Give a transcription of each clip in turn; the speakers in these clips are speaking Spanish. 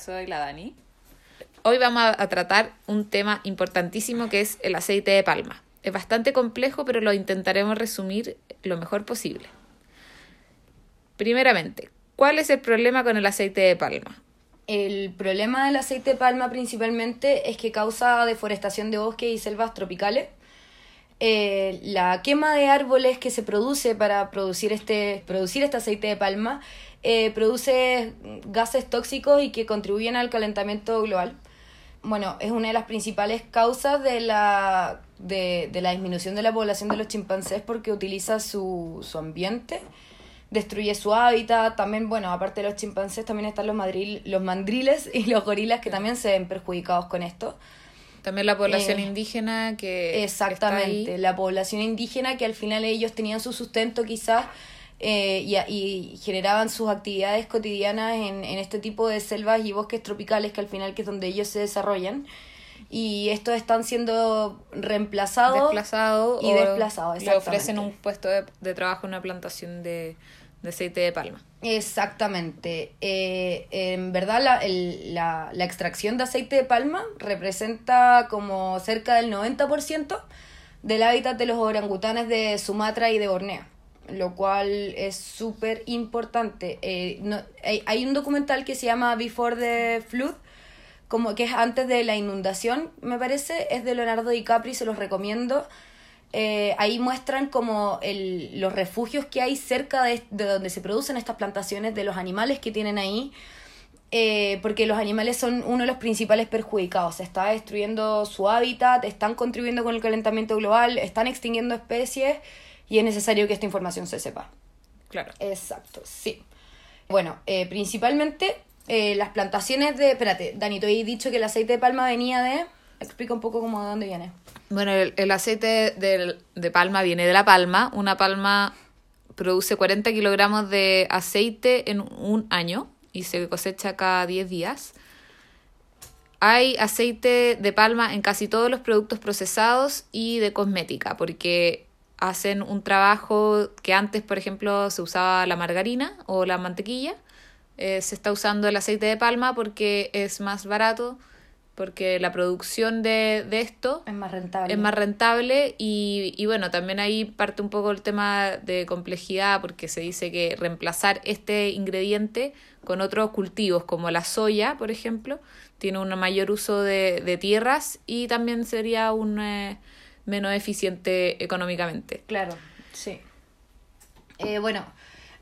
soy la Dani. Hoy vamos a tratar un tema importantísimo que es el aceite de palma. Es bastante complejo, pero lo intentaremos resumir lo mejor posible. Primeramente, ¿cuál es el problema con el aceite de palma? El problema del aceite de palma principalmente es que causa deforestación de bosques y selvas tropicales. Eh, la quema de árboles que se produce para producir este, producir este aceite de palma eh, produce gases tóxicos y que contribuyen al calentamiento global. Bueno, es una de las principales causas de la, de, de la disminución de la población de los chimpancés porque utiliza su, su ambiente destruye su hábitat. También, bueno, aparte de los chimpancés, también están los, madril, los mandriles y los gorilas que también se ven perjudicados con esto. También la población eh, indígena que... Exactamente, la población indígena que al final ellos tenían su sustento quizás eh, y, y, generaban sus actividades cotidianas en, en este tipo de selvas y bosques tropicales que al final que es donde ellos se desarrollan y estos están siendo reemplazados y desplazados le ofrecen un puesto de, de trabajo en una plantación de, de aceite de palma. Exactamente. Eh, en verdad, la, el, la, la, extracción de aceite de palma representa como cerca del 90% del hábitat de los orangutanes de Sumatra y de Borneo, lo cual es súper importante. Eh, no, hay, hay, un documental que se llama Before the Flood, como que es antes de la inundación, me parece, es de Leonardo DiCaprio, se los recomiendo eh, ahí muestran como el, los refugios que hay cerca de, de, donde se producen estas plantaciones, de los animales que tienen ahí, eh, porque los animales son uno de los principales perjudicados. Se está destruyendo su hábitat, están contribuyendo con el calentamiento global, están extinguiendo especies y es necesario que esta información se sepa. Claro. Exacto, sí. Bueno, eh, principalmente eh, las plantaciones de... Espérate, Dani, te he dicho que el aceite de palma venía de... Explica un poco cómo de dónde viene. Bueno, el, el aceite de, de, palma viene de la palma. Una palma produce 40 kilogramos de aceite en un año y se cosecha cada 10 días. Hay aceite de palma en casi todos los productos procesados y de cosmética, porque hacen un trabajo que antes, por ejemplo, se usaba la margarina o la mantequilla. Eh, se está usando el aceite de palma porque es más barato porque la producción de, de, esto es más rentable. Es más rentable y, y, bueno, también ahí parte un poco el tema de complejidad porque se dice que reemplazar este ingrediente con otros cultivos como la soya, por ejemplo, tiene un mayor uso de, de tierras y también sería un eh, menos eficiente económicamente. Claro, sí. Eh, bueno,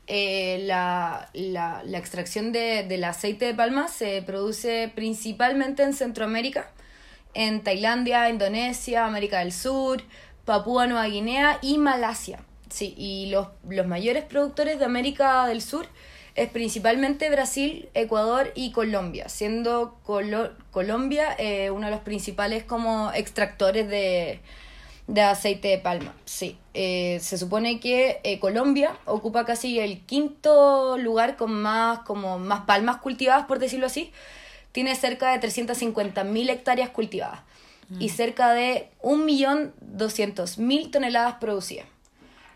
eh, la, la, la, extracción de, del aceite de palma se produce principalmente en Centroamérica, en Tailandia, Indonesia, América del Sur, Papúa Nueva Guinea y Malasia. Sí, y los, los mayores productores de América del Sur es principalmente Brasil, Ecuador y Colombia, siendo Colo Colombia eh, uno de los principales como extractores de, de aceite de palma, sí. Eh, se supone que eh, Colombia ocupa casi el quinto lugar con más, como más palmas cultivadas, por decirlo así. Tiene cerca de 350.000 hectáreas cultivadas mm. y cerca de 1.200.000 toneladas producidas.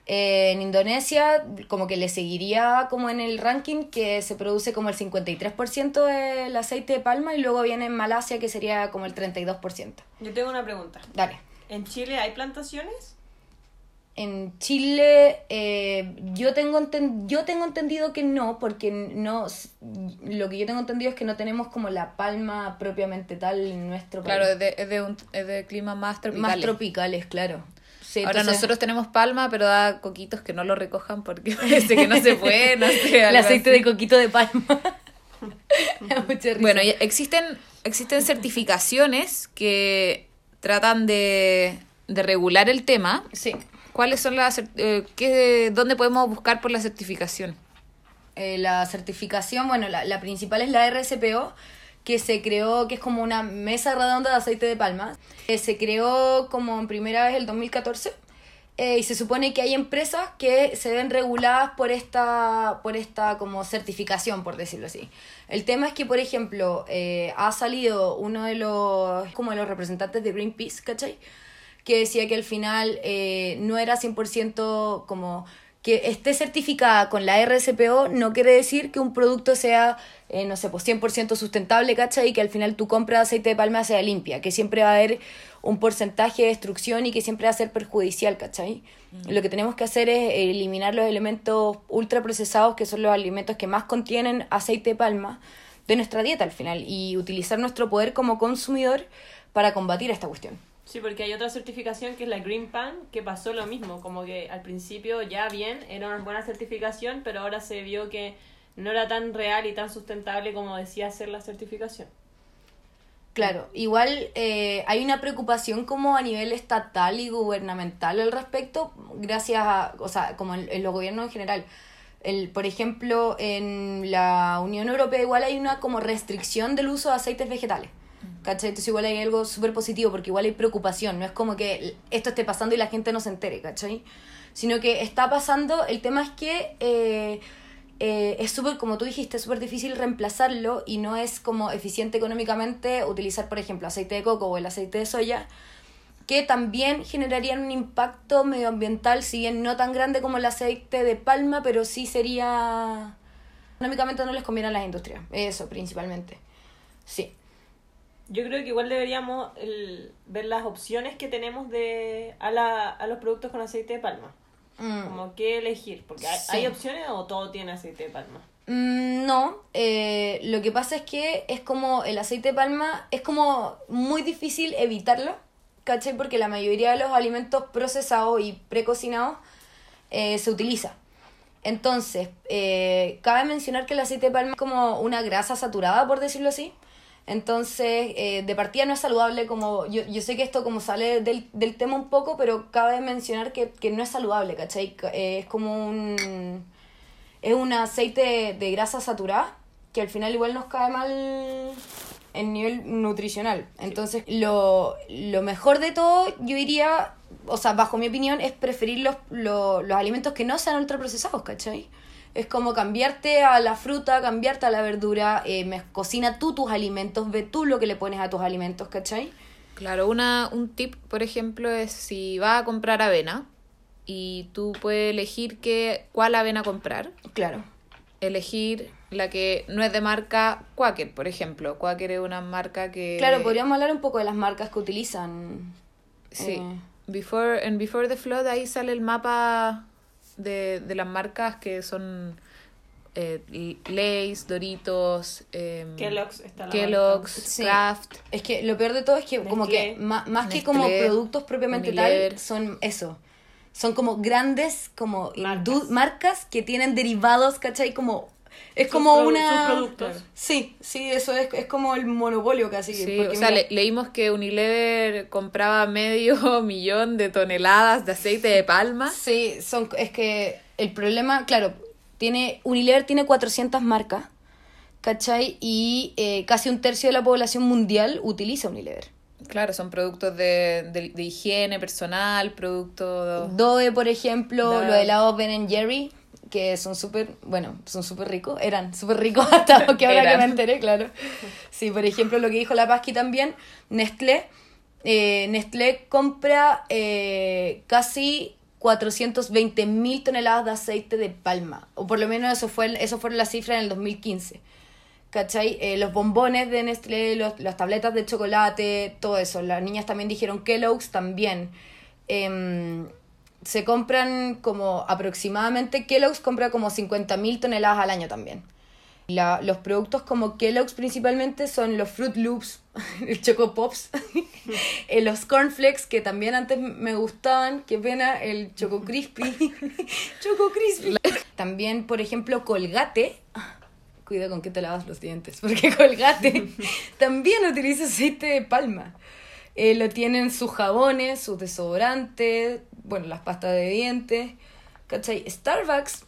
Eh, en Indonesia, como que le seguiría como en el ranking, que se produce como el 53% del aceite de palma y luego viene en Malasia, que sería como el 32%. Yo tengo una pregunta. Dale. ¿En Chile hay plantaciones? En Chile eh, yo, tengo yo tengo entendido que no, porque no lo que yo tengo entendido es que no tenemos como la palma propiamente tal en nuestro país. Claro, es de, es de, un, es de clima más tropicales. Más tropicales, claro. Sí, Ahora entonces... nosotros tenemos palma, pero da coquitos que no lo recojan porque parece que no se puede. No sé, El aceite así. de coquito de palma. bueno, existen, existen certificaciones que tratan de, de regular el tema. Sí. ¿Cuáles son las... Eh, qué, ¿Dónde podemos buscar por la certificación? Eh, la certificación, bueno, la, la principal es la RSPO, que se creó, que es como una mesa redonda de aceite de palma. Eh, se creó como en primera vez el 2014. Eh, y se supone que hay empresas que se ven reguladas por esta, por esta como certificación, por decirlo así. El tema es que, por ejemplo, eh, ha salido uno de los, como de los representantes de Greenpeace, ¿cachai? Que decía que al final eh, no era 100% como que esté certificada con la RSPO no quiere decir que un producto sea, eh, no sé, pues 100% sustentable, ¿cachai? Y que al final tu compra de aceite de palma sea limpia, que siempre va a haber un porcentaje de destrucción y que siempre va a ser perjudicial, ¿cachai? Lo que tenemos que hacer es eliminar los elementos ultraprocesados, que son los alimentos que más contienen aceite de palma, de nuestra dieta al final, y utilizar nuestro poder como consumidor para combatir esta cuestión. Sí, porque hay otra certificación que es la Green Pan, que pasó lo mismo, como que al principio ya bien, era una buena certificación, pero ahora se vio que no era tan real y tan sustentable como decía ser la certificación. Claro, igual eh, hay una preocupación como a nivel estatal y gubernamental al respecto, gracias a, o sea, como en, en los gobiernos en general. El, por ejemplo, en la Unión Europea igual hay una como restricción del uso de aceites vegetales. ¿Cachai? Entonces igual hay algo súper positivo porque igual hay preocupación, no es como que esto esté pasando y la gente no se entere, ¿cachai? Sino que está pasando, el tema es que eh, eh, es súper, como tú dijiste, súper difícil reemplazarlo y no es como eficiente económicamente utilizar, por ejemplo, aceite de coco o el aceite de soya, que también generarían un impacto medioambiental, si bien no tan grande como el aceite de palma, pero sí sería... Económicamente no les conviene a las industrias, eso principalmente. Sí. Yo creo que igual deberíamos el, ver las opciones que tenemos de a, la, a los productos con aceite de palma. Mm. Como qué elegir, porque hay, Sí. ¿hay opciones o todo tiene aceite de palma. Mm, No, eh, lo que pasa es que es como el aceite de palma, es como muy difícil evitarlo, ¿cachai? Porque la mayoría de los alimentos procesados y precocinados eh, se utiliza. Entonces, eh, cabe mencionar que el aceite de palma es como una grasa saturada, por decirlo así. Entonces, eh, de partida no es saludable como... Yo, yo sé que esto como sale del, del tema un poco, pero cabe mencionar que, que no es saludable, ¿cachai? Eh, es como un es un aceite de grasa saturada que al final igual nos cae mal en nivel nutricional. Entonces, lo, lo mejor de todo, yo diría, o sea, bajo mi opinión, es preferir los, lo- los alimentos que no sean ultraprocesados, ¿cachai? Es como cambiarte a la fruta, cambiarte a la verdura, eh, me- cocina tú tus alimentos, ve tú lo que le pones a tus alimentos, ¿cachai? Claro, una, un tip, por ejemplo, es si vas a comprar avena y tú puedes elegir qué, cuál avena comprar. Claro. Elegir la que no es de marca Quaker, por ejemplo. Quaker es una marca que... Claro, podríamos hablar un poco de las marcas que utilizan. Sí. Eh, Before, en Before the Flood ahí sale el mapa de, de las marcas que son eh, Lay's, Doritos, em, Kellogg's está la Kellogg's, Sí. Kraft. Es que lo peor de todo es que como que ma- más, que como productos propiamente Unilever. tal, son eso. Son como grandes como Marcas. marcas que tienen derivados, ¿cachai? Como es Sus como una sus productos. Sí, sí, eso es, es como el monopolio casi. Sí, o sea, mira, le- leímos que Unilever compraba medio millón de toneladas de aceite de palma. Sí, son, es que el problema, claro, tiene Unilever tiene 400 marcas, ¿cachai? Y eh, casi un tercio de la población mundial utiliza Unilever. Claro, son productos de, de, de higiene personal, productos... Dove, por ejemplo, Dove. los helados Ben Jerry, que son súper, bueno, son súper ricos, eran súper ricos hasta que ahora que me enteré, claro. Sí, por ejemplo, lo que dijo la Pasqui también, Nestlé, eh, Nestlé compra eh, casi 420 mil toneladas de aceite de palma, o por lo menos eso fue, eso fue la cifra en el 2015. ¿Cachai? Eh, los bombones de Nestlé, los, las tabletas de chocolate, todo eso. Las niñas también dijeron Kellogg's también. Em, se compran como aproximadamente, Kellogg's compra como 50.000 toneladas al año también. La- los productos como Kellogg's principalmente son los Fruit Loops, el Choco Pops, eh, los Cornflakes que también antes me gustaban, qué pena, el Choco Crispy, Choco Crispy. También, por ejemplo, Colgate, cuida con qué te lavas los dientes, porque Colgate también utiliza aceite de palma. Eh, lo tienen sus jabones, sus desodorantes, bueno, las pastas de dientes, ¿cachai? Starbucks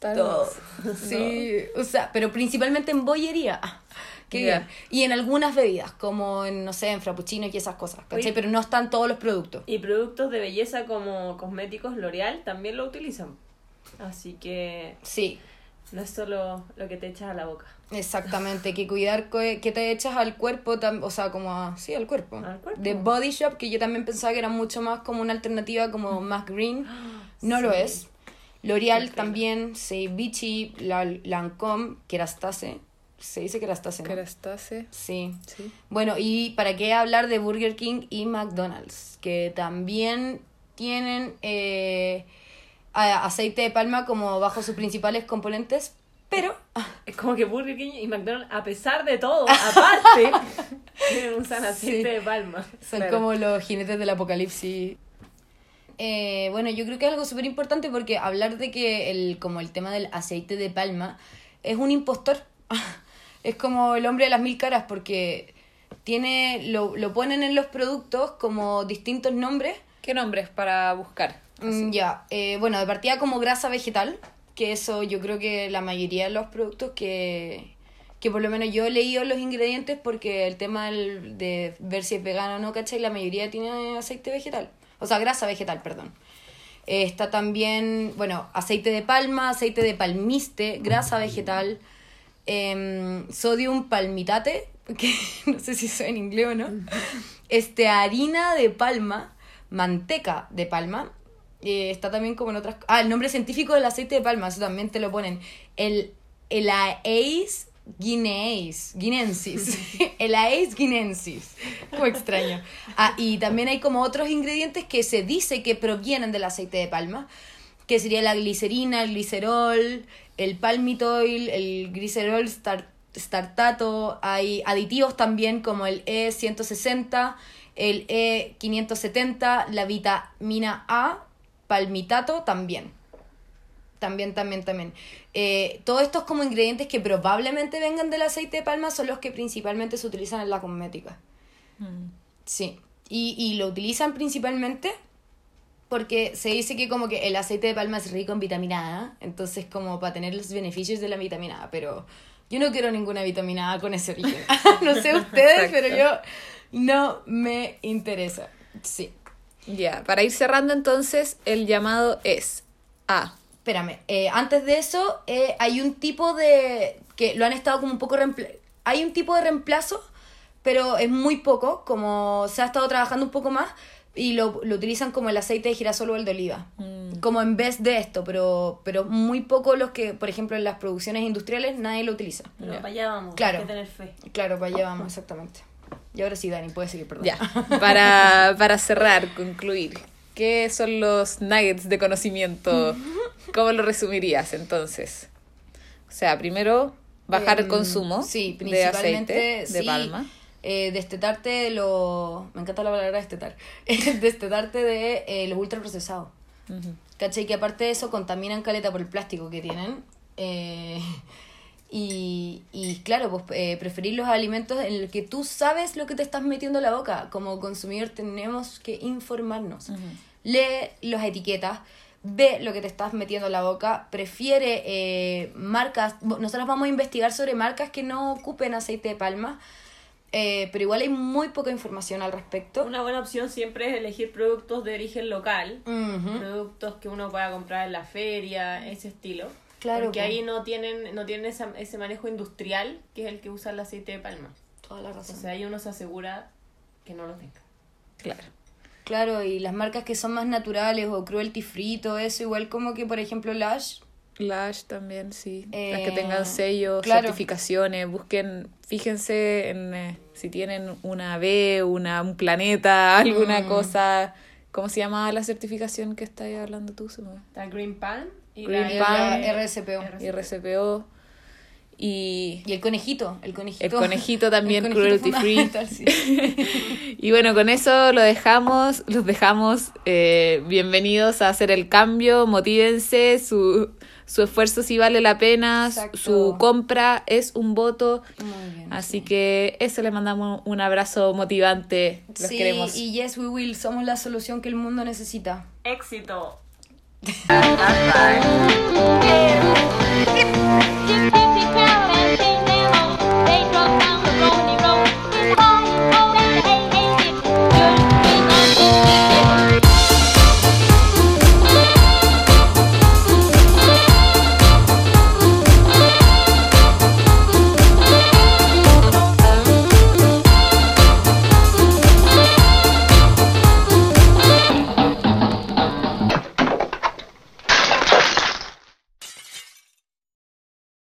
todo. Sí, o sea, pero principalmente en bollería. Ah, Qué bien. Y en algunas bebidas, como en, no sé, en frappuccino y esas cosas, ¿cachai? Oye. Pero no están todos los productos. Y productos de belleza como cosméticos L'Oreal también lo utilizan. Así que Sí, no es solo lo que te echas a la boca. exactamente. Que cuidar que que te echas al cuerpo, tam- o sea, como a, sí, al cuerpo. Al cuerpo. De Body Shop, que yo también pensaba que era mucho más como una alternativa como más green. No lo es. L'Oreal también, sí, Vichy, la, Lancôme, Kerastase. Se dice Kerastase, ¿no? Kerastase. Sí. Sí. Bueno, y para qué hablar de Burger King y McDonald's, que también tienen eh, aceite de palma como bajo sus principales componentes, pero Es como que Burger King y McDonald's, a pesar de todo, aparte, tienen un san aceite Sí. de palma. son Claro. como los jinetes del apocalipsis. Eh, bueno, yo creo que es algo súper importante porque hablar de que el, como el tema del aceite de palma es un impostor. es como el hombre de las mil caras porque tiene lo, lo ponen en los productos como distintos nombres ¿Qué nombres para buscar? Mm, Ya, eh, bueno, de partida como grasa vegetal, que eso yo creo que la mayoría de los productos que, que por lo menos yo he leído los ingredientes porque el tema del- de ver si es vegano o no, ¿cachai? La mayoría tiene aceite vegetal, o sea, grasa vegetal, perdón. Eh, está también, bueno, aceite de palma, aceite de palmiste, grasa vegetal, em, sodium palmitate, que no sé si eso en inglés o no, este, harina de palma, manteca de palma, eh, está también como en otras... Ah, el nombre científico del aceite de palma, eso también te lo ponen. El, el Aes guineis, guinensis. el Aes guinensis. Como extraño. Ah, y también hay como otros ingredientes que se dice que provienen del aceite de palma, que sería la glicerina, el glicerol, el palmitoil, el glicerol star- startato. Hay aditivos también como el E160, el E570, la vitamina A, palmitato también. También, también, también. Eh, todos estos como ingredientes que probablemente vengan del aceite de palma son los que principalmente se utilizan en la cosmética. Sí. Y, y lo utilizan principalmente porque se dice que como que el aceite de palma es rico en vitamina A, entonces como para tener los beneficios de la vitamina A, pero yo no quiero ninguna vitamina A con ese origen. no sé ustedes, Exacto. pero yo no me interesa. Sí. Ya, para ir cerrando entonces, el llamado es A. Espérame, eh, antes de eso, eh, hay un tipo de. que lo han estado como un poco. reempla- Hay un tipo de reemplazo, pero es muy poco, como se ha estado trabajando un poco más y lo, lo utilizan como el aceite de girasol o el de oliva. Como en vez de esto, pero, pero muy poco los que, por ejemplo, en las producciones industriales nadie lo utiliza. Pero para allá vamos, Claro. hay que tener fe. Claro, para allá vamos, exactamente. Y ahora sí, Dani, puedes seguir, perdón. Ya, para, para cerrar, concluir, ¿qué son los nuggets de conocimiento? ¿Cómo lo resumirías entonces? O sea, primero, bajar el Em, consumo sí, de principalmente aceite de sí, palma. eh, destetarte de lo me encanta la palabra destetar destetarte de eh, los ultraprocesados Ujú. ¿cachai? que aparte de eso contaminan caleta por el plástico que tienen eh, y, y claro pues eh, preferir los alimentos en los que tú sabes lo que te estás metiendo a la boca como consumidor tenemos que informarnos lee las etiquetas, ve lo que te estás metiendo en la boca, prefiere eh, marcas, nosotros vamos a investigar sobre marcas que no ocupen aceite de palma, eh, pero igual hay muy poca información al respecto. Una buena opción siempre es elegir productos de origen local, productos que uno pueda comprar en la feria, ese estilo. Claro, Porque po. ahí no tienen, no tienen esa- ese manejo industrial que es el que usa el aceite de palma. Toda la razón. O sea, ahí uno se asegura que no lo tenga. Claro. claro, y las marcas que son más naturales o cruelty free, todo eso, igual como que por ejemplo Lash, Lash también, sí. Las Eh, que tengan sellos, claro. certificaciones, busquen, fíjense en eh, si tienen una B, una, un planeta, alguna Mm. cosa. ¿Cómo se llama la certificación que estás hablando tú? Se me- Está Green Palm y Green la Palm, RSPO. RCPO. Y, Y el conejito, el conejito. El conejito también, El conejito cruelty free. sí. y bueno, con eso lo dejamos, los dejamos eh, bienvenidos a hacer el cambio, motívense, su, su esfuerzo si vale la pena, Exacto. su compra es un voto. Muy bien. Así sí. que eso le mandamos un abrazo motivante. Los Sí, queremos. y yes, we will, somos la solución que el mundo necesita. éxito. Bye.